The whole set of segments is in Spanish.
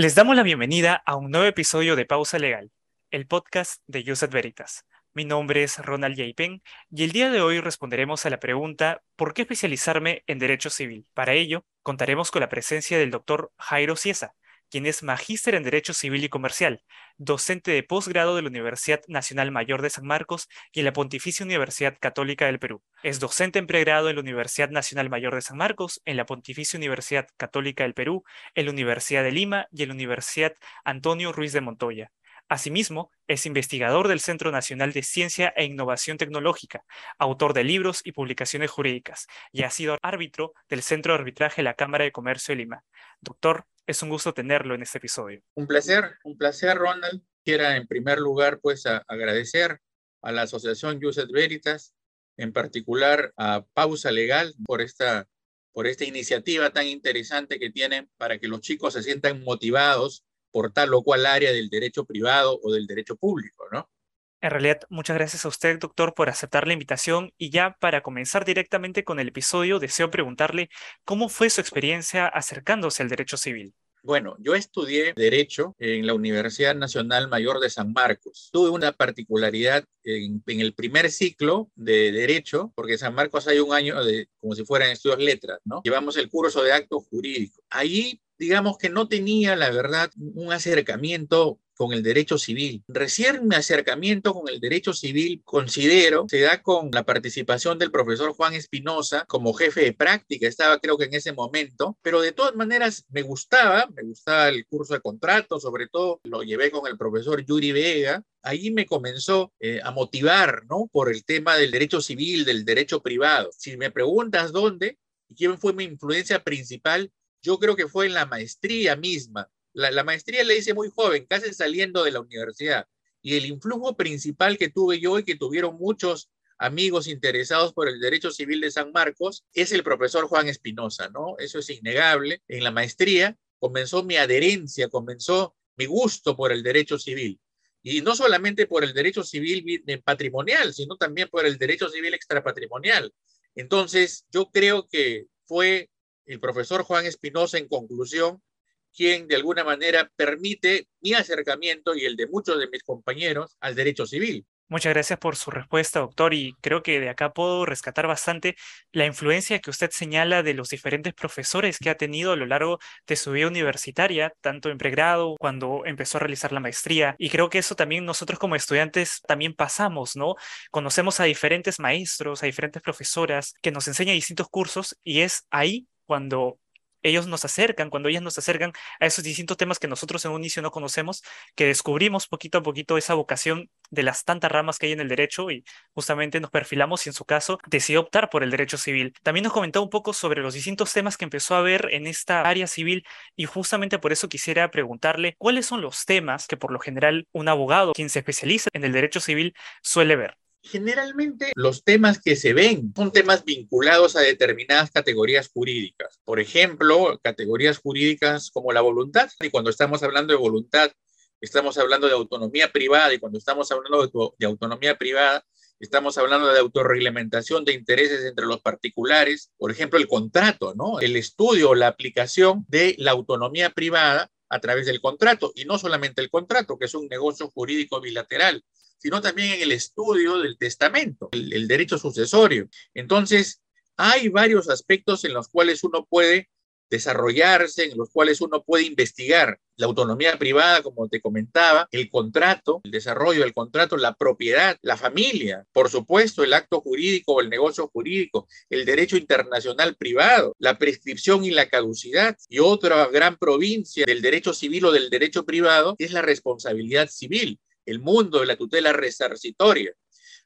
Les damos la bienvenida a un nuevo episodio de Pausa Legal, el podcast de Yuset Veritas. Mi nombre es Ronald Yaipen y el día de hoy responderemos a la pregunta ¿por qué especializarme en Derecho Civil? Para ello, contaremos con la presencia del doctor Jairo Ciesa, quien es magíster en Derecho Civil y Comercial, docente de posgrado de la Universidad Nacional Mayor de San Marcos y en la Pontificia Universidad Católica del Perú. Es docente en pregrado en la Universidad Nacional Mayor de San Marcos, en la Pontificia Universidad Católica del Perú, en la Universidad de Lima y en la Universidad Antonio Ruiz de Montoya. Asimismo, es investigador del Centro Nacional de Ciencia e Innovación Tecnológica, autor de libros y publicaciones jurídicas, y ha sido árbitro del Centro de Arbitraje de la Cámara de Comercio de Lima. Doctor, es un gusto tenerlo en este episodio. Un placer, un placer, Ronald. Quiera en primer lugar, pues, agradecer a la Asociación Juset Veritas, en particular a Pausa Legal, por esta, por esta iniciativa tan interesante que tienen para que los chicos se sientan motivados por tal o cual área del derecho privado o del derecho público, ¿no? En realidad, muchas gracias a usted, doctor, por aceptar la invitación. Y ya para comenzar directamente con el episodio, deseo preguntarle cómo fue su experiencia acercándose al derecho civil. Bueno, yo estudié Derecho en la Universidad Nacional Mayor de San Marcos. Tuve una particularidad en, el primer ciclo de Derecho, porque en San Marcos hay un año de, como si fueran estudios letras, ¿no? Llevamos el curso de actos jurídicos. Allí digamos que no tenía, la verdad, un acercamiento con el derecho civil. Recién mi acercamiento con el derecho civil, considero, se da con la participación del profesor Juan Espinosa como jefe de práctica, estaba creo que en ese momento, pero de todas maneras me gustaba, me gustaba el curso de contrato, sobre todo lo llevé con el profesor Yuri Vega, ahí me comenzó eh, a motivar, ¿no? Por el tema del derecho civil, del derecho privado. Si me preguntas dónde, quién fue mi influencia principal, yo creo que fue en la maestría misma. La, maestría le hice muy joven, casi saliendo de la universidad. Y el influjo principal que tuve yo y que tuvieron muchos amigos interesados por el derecho civil de San Marcos es el profesor Juan Espinosa, ¿no? Eso es innegable. En la maestría comenzó mi adherencia, comenzó mi gusto por el derecho civil. Y no solamente por el derecho civil patrimonial, sino también por el derecho civil extrapatrimonial. Entonces, yo creo que fue el profesor Juan Espinosa, en conclusión, quien de alguna manera permite mi acercamiento y el de muchos de mis compañeros al derecho civil. Muchas gracias por su respuesta, doctor, y creo que de acá puedo rescatar bastante la influencia que usted señala de los diferentes profesores que ha tenido a lo largo de su vida universitaria, tanto en pregrado, cuando empezó a realizar la maestría, y creo que eso también nosotros como estudiantes también pasamos, ¿no? Conocemos a diferentes maestros, a diferentes profesoras que nos enseñan distintos cursos, y es ahí cuando ellos nos acercan, cuando ellas nos acercan a esos distintos temas que nosotros en un inicio no conocemos, que descubrimos poquito a poquito esa vocación de las tantas ramas que hay en el derecho y justamente nos perfilamos y en su caso decidió optar por el derecho civil. También nos comentó un poco sobre los distintos temas que empezó a ver en esta área civil y justamente por eso quisiera preguntarle cuáles son los temas que por lo general un abogado, quien se especializa en el derecho civil, suele ver. Generalmente los temas que se ven son temas vinculados a determinadas categorías jurídicas. Por ejemplo, categorías jurídicas como la voluntad. Y cuando estamos hablando de voluntad, estamos hablando de autonomía privada. Y cuando estamos hablando de, autonomía privada, estamos hablando de autorreglamentación de intereses entre los particulares. Por ejemplo, el contrato, ¿no? El estudio la aplicación de la autonomía privada a través del contrato. Y no solamente el contrato, que es un negocio jurídico bilateral, sino también en el estudio del testamento, el, derecho sucesorio. Entonces, hay varios aspectos en los cuales uno puede desarrollarse, en los cuales uno puede investigar la autonomía privada, como te comentaba, el contrato, el desarrollo del contrato, la propiedad, la familia, por supuesto, el acto jurídico o el negocio jurídico, el derecho internacional privado, la prescripción y la caducidad. Y otra gran provincia del derecho civil o del derecho privado es la responsabilidad civil el mundo de la tutela resarcitoria.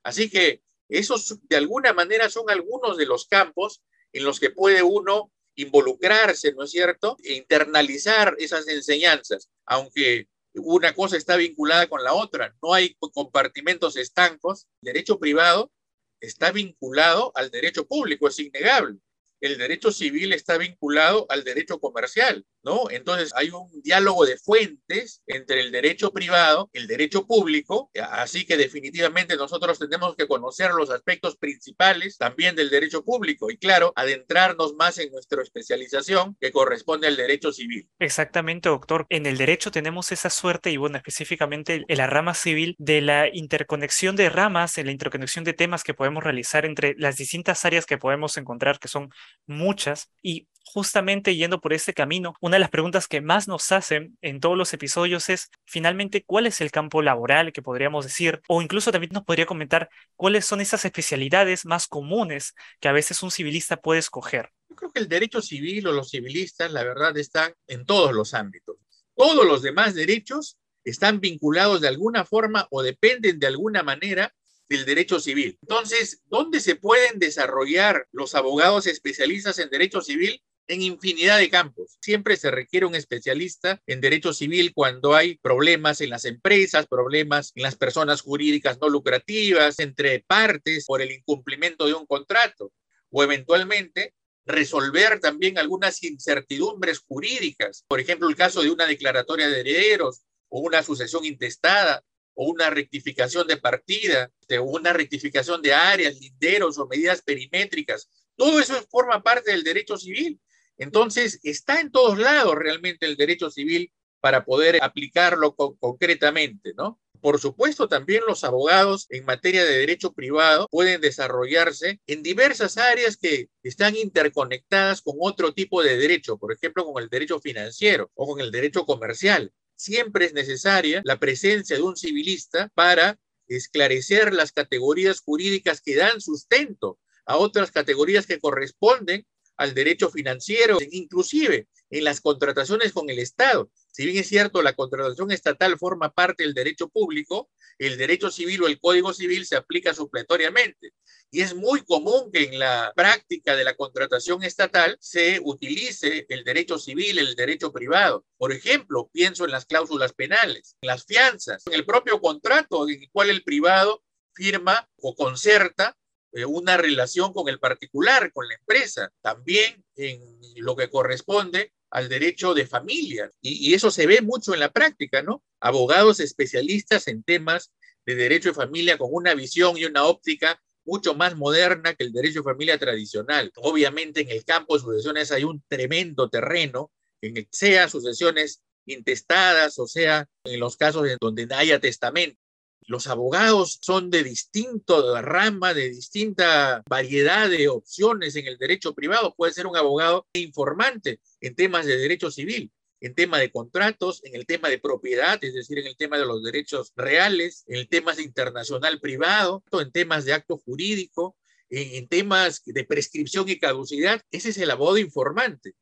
Así que esos de alguna manera son algunos de los campos en los que puede uno involucrarse, ¿no es cierto? E internalizar esas enseñanzas, aunque una cosa está vinculada con la otra, no hay compartimentos estancos. El derecho privado está vinculado al derecho público, es innegable. El derecho civil está vinculado al derecho comercial, ¿no? Entonces hay un diálogo de fuentes entre el derecho privado, el derecho público, así que definitivamente nosotros tenemos que conocer los aspectos principales también del derecho público y claro, adentrarnos más en nuestra especialización que corresponde al derecho civil. Exactamente, doctor. En el derecho tenemos esa suerte y bueno, específicamente en la rama civil de la interconexión de ramas, en la interconexión de temas que podemos realizar entre las distintas áreas que podemos encontrar, que son muchas. Y justamente yendo por este camino, una de las preguntas que más nos hacen en todos los episodios es finalmente cuál es el campo laboral que podríamos decir, o incluso también nos podría comentar cuáles son esas especialidades más comunes que a veces un civilista puede escoger. Yo creo que el derecho civil o los civilistas, la verdad, están en todos los ámbitos. Todos los demás derechos están vinculados de alguna forma o dependen de alguna manera del derecho civil. Entonces, ¿dónde se pueden desarrollar los abogados especialistas en derecho civil? En infinidad de campos. Siempre se requiere un especialista en derecho civil cuando hay problemas en las empresas, problemas en las personas jurídicas no lucrativas, entre partes por el incumplimiento de un contrato o eventualmente resolver también algunas incertidumbres jurídicas. Por ejemplo, el caso de una declaratoria de herederos o una sucesión intestada una rectificación de partida, o una rectificación de áreas, linderos o medidas perimétricas. Todo eso forma parte del derecho civil. Entonces, está en todos lados realmente el derecho civil para poder aplicarlo concretamente, ¿no? Por supuesto, también los abogados en materia de derecho privado pueden desarrollarse en diversas áreas que están interconectadas con otro tipo de derecho, por ejemplo, con el derecho financiero o con el derecho comercial siempre es necesaria la presencia de un civilista para esclarecer las categorías jurídicas que dan sustento a otras categorías que corresponden al derecho financiero, inclusive en las contrataciones con el Estado. Si bien es cierto, la contratación estatal forma parte del derecho público, el derecho civil o el código civil se aplica supletoriamente. Y es muy común que en la práctica de la contratación estatal se utilice el derecho civil, el derecho privado. Por ejemplo, pienso en las cláusulas penales, en las fianzas, en el propio contrato en el cual el privado firma o concerta eh, una relación con el particular, con la empresa, también en lo que corresponde al derecho de familia. Y, eso se ve mucho en la práctica, ¿no? Abogados especialistas en temas de derecho de familia con una visión y una óptica mucho más moderna que el derecho de familia tradicional. Obviamente en el campo de sucesiones hay un tremendo terreno, en sea sucesiones intestadas o sea en los casos en donde haya testamento. Los abogados son de distinto rama, de distinta variedad de opciones en el derecho privado. Puede ser un abogado informante en temas de derecho civil, en tema de contratos, en el tema de propiedad, es decir, en el tema de los derechos reales, en el tema internacional privado, en temas de acto jurídico, en, temas de prescripción y caducidad. Ese es el abogado informante.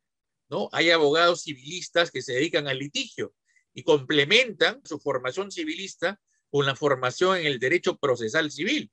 ¿no? Hay abogados civilistas que se dedican al litigio y complementan su formación civilista con la formación en el derecho procesal civil.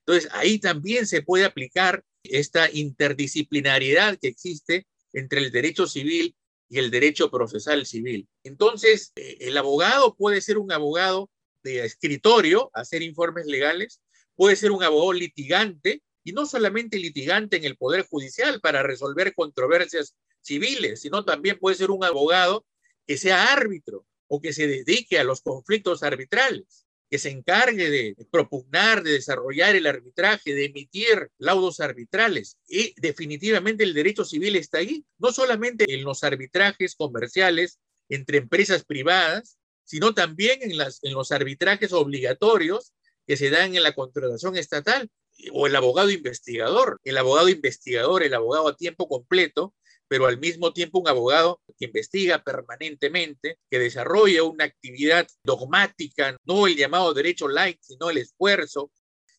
Entonces, ahí también se puede aplicar esta interdisciplinariedad que existe entre el derecho civil y el derecho procesal civil. Entonces, eh, el abogado puede ser un abogado de escritorio, hacer informes legales, puede ser un abogado litigante, y no solamente litigante en el Poder Judicial para resolver controversias civiles, sino también puede ser un abogado que sea árbitro o que se dedique a los conflictos arbitrales que se encargue de propugnar, de desarrollar el arbitraje, de emitir laudos arbitrales. Y definitivamente el derecho civil está ahí, no solamente en los arbitrajes comerciales entre empresas privadas, sino también en, en los arbitrajes obligatorios que se dan en la contratación estatal o el abogado investigador, el abogado investigador, el abogado a tiempo completo, pero al mismo tiempo un abogado que investiga permanentemente, que desarrolla una actividad dogmática, no el llamado derecho light, sino el esfuerzo.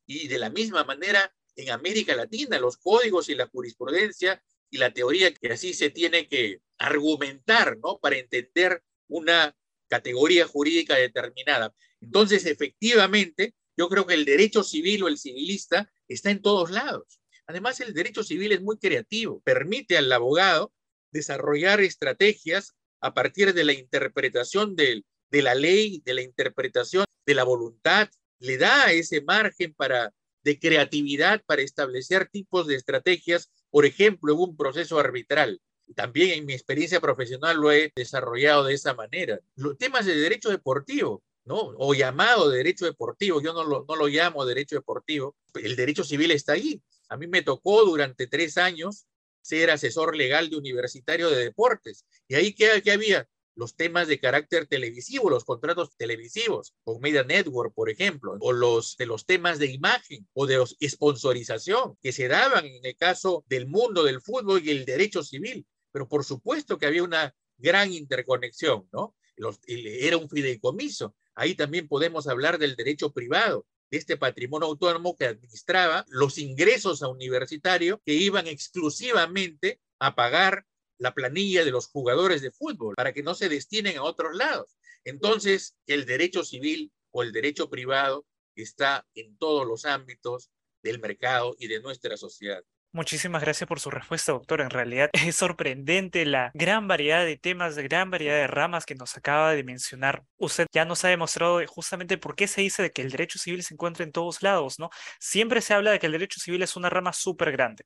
Y de la misma manera, en América Latina, los códigos y la jurisprudencia y la teoría que así se tiene que argumentar, ¿no? Para entender una categoría jurídica determinada. Entonces, efectivamente, yo creo que el derecho civil o el civilista está en todos lados. Además, el derecho civil es muy creativo, permite al abogado desarrollar estrategias a partir de la interpretación de, la ley, de la interpretación de la voluntad, le da ese margen para, de creatividad para establecer tipos de estrategias por ejemplo, en un proceso arbitral. También en mi experiencia profesional lo he desarrollado de esa manera. Los temas de derecho deportivo, ¿no? O llamado derecho deportivo, yo no lo, no lo llamo derecho deportivo, el derecho civil está ahí. A mí me tocó durante tres años ser asesor legal de universitario de deportes. ¿Y ahí qué, había? los temas de carácter televisivo, los contratos televisivos, con Media Network, por ejemplo, o los de los temas de imagen o de los sponsorización que se daban en el caso del mundo del fútbol y el derecho civil. Pero por supuesto que había una gran interconexión, ¿no? Era un fideicomiso. Ahí también podemos hablar del derecho privado, de este patrimonio autónomo que administraba los ingresos a universitario que iban exclusivamente a pagar la planilla de los jugadores de fútbol para que no se destinen a otros lados. Entonces, el derecho civil o el derecho privado está en todos los ámbitos del mercado y de nuestra sociedad. Muchísimas gracias por su respuesta, doctor. En realidad es sorprendente la gran variedad de temas, de gran variedad de ramas que nos acaba de mencionar. Usted ya nos ha demostrado justamente por qué se dice de que el derecho civil se encuentra en todos lados, ¿no? Siempre se habla de que el derecho civil es una rama súper grande.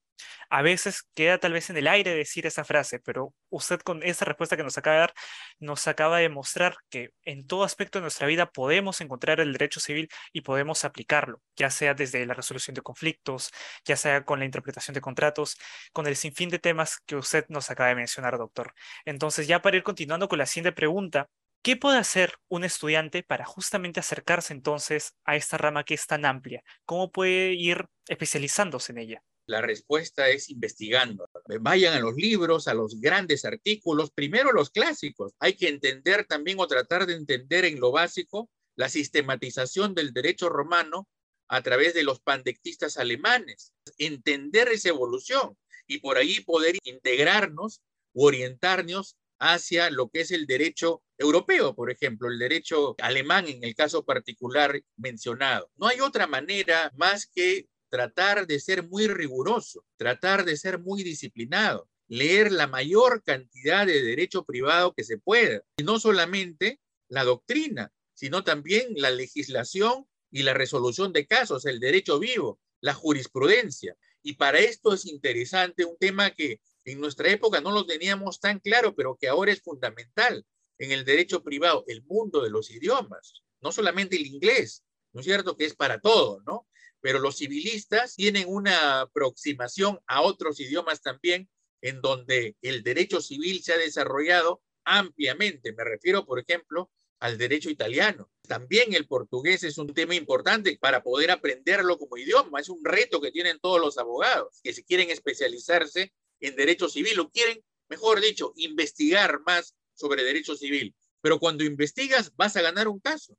A veces queda tal vez en el aire decir esa frase, pero usted con esa respuesta que nos acaba de dar nos acaba de mostrar que en todo aspecto de nuestra vida podemos encontrar el derecho civil y podemos aplicarlo, ya sea desde la resolución de conflictos, ya sea con la interpretación de contratos, con el sinfín de temas que usted nos acaba de mencionar, doctor. Entonces, ya para ir continuando con la siguiente pregunta, ¿qué puede hacer un estudiante para justamente acercarse entonces a esta rama que es tan amplia? ¿Cómo puede ir especializándose en ella? La respuesta es investigando. Vayan a los libros, a los grandes artículos, primero los clásicos. Hay que entender también o tratar de entender en lo básico la sistematización del derecho romano a través de los pandectistas alemanes, entender esa evolución y por ahí poder integrarnos u orientarnos hacia lo que es el derecho europeo, por ejemplo, el derecho alemán en el caso particular mencionado. No hay otra manera más que tratar de ser muy riguroso, tratar de ser muy disciplinado, leer la mayor cantidad de derecho privado que se pueda, y no solamente la doctrina, sino también la legislación y la resolución de casos, el derecho vivo, la jurisprudencia. Y para esto es interesante un tema que en nuestra época no lo teníamos tan claro, pero que ahora es fundamental en el derecho privado, el mundo de los idiomas, no solamente el inglés, ¿no es cierto? Que es para todo, ¿no? Pero los civilistas tienen una aproximación a otros idiomas también, en donde el derecho civil se ha desarrollado ampliamente. Me refiero, por ejemplo, al derecho italiano. También el portugués es un tema importante para poder aprenderlo como idioma. Es un reto que tienen todos los abogados que si quieren especializarse en derecho civil o quieren, mejor dicho, investigar más sobre derecho civil. Pero cuando investigas vas a ganar un caso.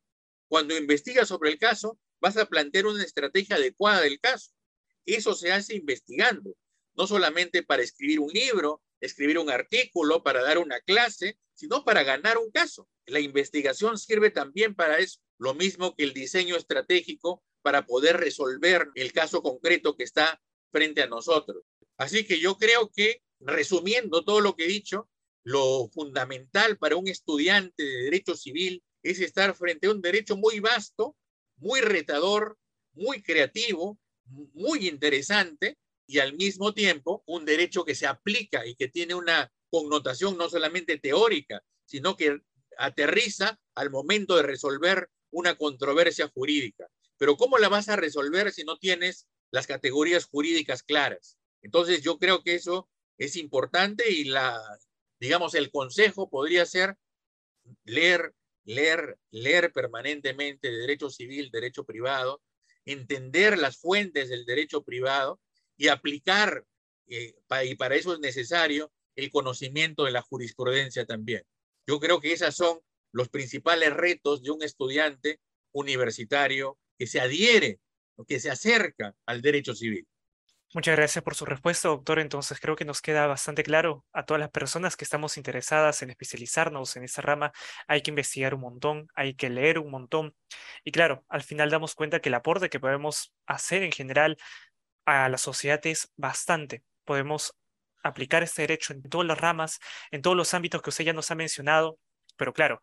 Cuando investigas sobre el caso vas a plantear una estrategia adecuada del caso. Eso se hace investigando, no solamente para escribir un libro, escribir un artículo, para dar una clase, sino para ganar un caso. La investigación sirve también para eso, lo mismo que el diseño estratégico para poder resolver el caso concreto que está frente a nosotros. Así que yo creo que, resumiendo todo lo que he dicho, lo fundamental para un estudiante de derecho civil es estar frente a un derecho muy vasto, muy retador, muy creativo, muy interesante y al mismo tiempo un derecho que se aplica y que tiene una connotación no solamente teórica, sino que aterriza al momento de resolver una controversia jurídica. Pero ¿cómo la vas a resolver si no tienes las categorías jurídicas claras? Entonces yo creo que eso es importante y la, digamos, el consejo podría ser leer, leer, leer permanentemente derecho civil, derecho privado, entender las fuentes del derecho privado y aplicar, eh, y para eso es necesario el conocimiento de la jurisprudencia también. Yo creo que esos son los principales retos de un estudiante universitario que se adhiere o que se acerca al derecho civil. Muchas gracias por su respuesta, doctor. Entonces creo que nos queda bastante claro a todas las personas que estamos interesadas en especializarnos en esa rama. Hay que investigar un montón, hay que leer un montón. Y claro, al final damos cuenta que el aporte que podemos hacer en general a la sociedad es bastante. Podemos aplicar este derecho en todas las ramas, en todos los ámbitos que usted ya nos ha mencionado, pero claro,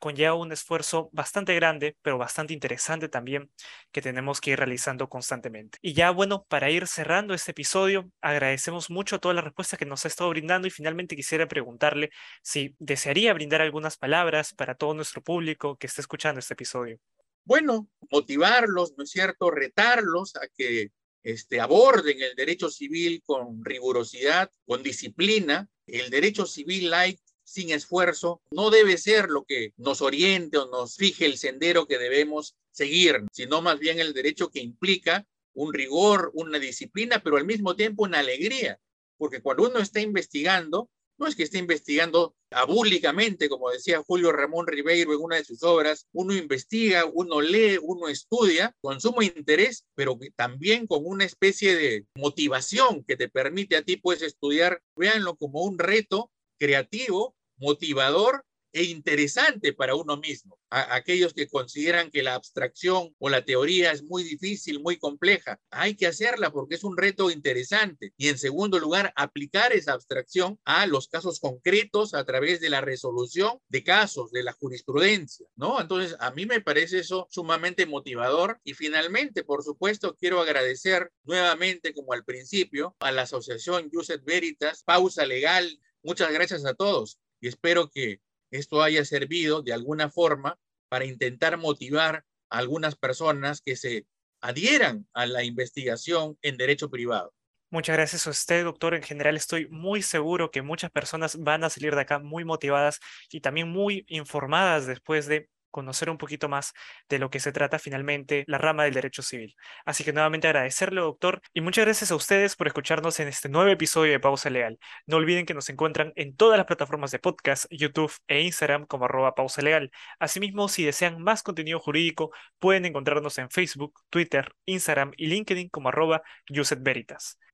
conlleva un esfuerzo bastante grande, pero bastante interesante también, que tenemos que ir realizando constantemente. Y ya bueno, para ir cerrando este episodio, agradecemos mucho todas las respuestas que nos ha estado brindando y finalmente quisiera preguntarle si desearía brindar algunas palabras para todo nuestro público que esté escuchando este episodio. Bueno, motivarlos, ¿no es cierto? Retarlos a que este, aborden el derecho civil con rigurosidad, con disciplina. El derecho civil light sin esfuerzo no debe ser lo que nos oriente o nos fije el sendero que debemos seguir, sino más bien el derecho que implica un rigor, una disciplina, pero al mismo tiempo una alegría, porque cuando uno está investigando, no es que esté investigando abúlicamente, como decía Julio Ramón Ribeiro en una de sus obras, uno investiga, uno lee, uno estudia con sumo interés, pero también con una especie de motivación que te permite a ti pues estudiar, véanlo como un reto creativo, motivador e interesante para uno mismo. A aquellos que consideran que la abstracción o la teoría es muy difícil, muy compleja, hay que hacerla porque es un reto interesante. Y en segundo lugar, aplicar esa abstracción a los casos concretos a través de la resolución de casos, de la jurisprudencia, ¿no? Entonces, a mí me parece eso sumamente motivador. Y finalmente, por supuesto, quiero agradecer nuevamente, como al principio, a la Asociación Juset Veritas, Pausa Legal. Muchas gracias a todos y espero que esto haya servido de alguna forma para intentar motivar a algunas personas que se adhieran a la investigación en derecho privado. Muchas gracias a usted, doctor. En general estoy muy seguro que muchas personas van a salir de acá muy motivadas y también muy informadas después de conocer un poquito más de lo que se trata finalmente la rama del derecho civil. Así que nuevamente agradecerle, doctor, y muchas gracias a ustedes por escucharnos en este nuevo episodio de Pausa Legal. No olviden que nos encuentran en todas las plataformas de podcast, YouTube e Instagram como arroba pausa legal. Asimismo, si desean más contenido jurídico, pueden encontrarnos en Facebook, Twitter, Instagram y LinkedIn como arroba.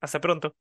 Hasta pronto.